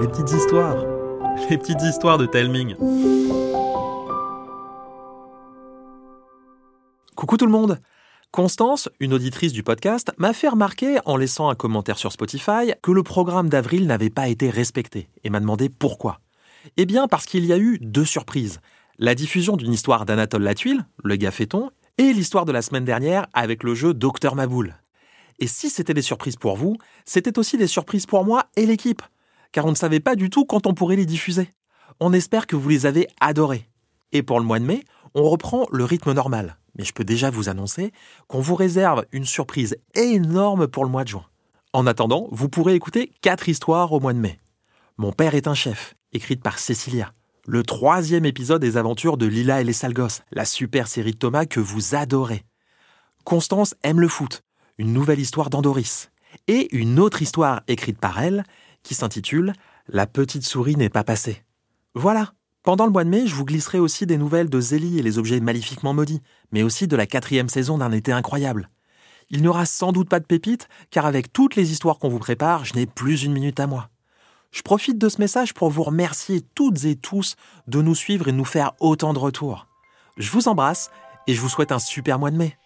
les petites histoires, les petites histoires de Telming. Coucou tout le monde Constance, une auditrice du podcast, m'a fait remarquer, en laissant un commentaire sur Spotify, que le programme d'avril n'avait pas été respecté et m'a demandé pourquoi. Eh bien parce qu'il y a eu deux surprises. La diffusion d'une histoire d'Anatole Latuile, le gars et l'histoire de la semaine dernière avec le jeu Docteur Maboul. Et si c'était des surprises pour vous, c'était aussi des surprises pour moi et l'équipe, car on ne savait pas du tout quand on pourrait les diffuser. On espère que vous les avez adorés. Et pour le mois de mai, on reprend le rythme normal. Mais je peux déjà vous annoncer qu'on vous réserve une surprise énorme pour le mois de juin. En attendant, vous pourrez écouter quatre histoires au mois de mai. Mon père est un chef, écrite par Cécilia. Le troisième épisode des aventures de Lila et les Salgos, la super série de Thomas que vous adorez. Constance aime le foot, une nouvelle histoire d'Andoris, et une autre histoire écrite par elle qui s'intitule La petite souris n'est pas passée. Voilà. Pendant le mois de mai, je vous glisserai aussi des nouvelles de Zélie et les objets maléfiquement maudits, mais aussi de la quatrième saison d'un été incroyable. Il n'y aura sans doute pas de pépites, car avec toutes les histoires qu'on vous prépare, je n'ai plus une minute à moi. Je profite de ce message pour vous remercier toutes et tous de nous suivre et de nous faire autant de retours. Je vous embrasse et je vous souhaite un super mois de mai.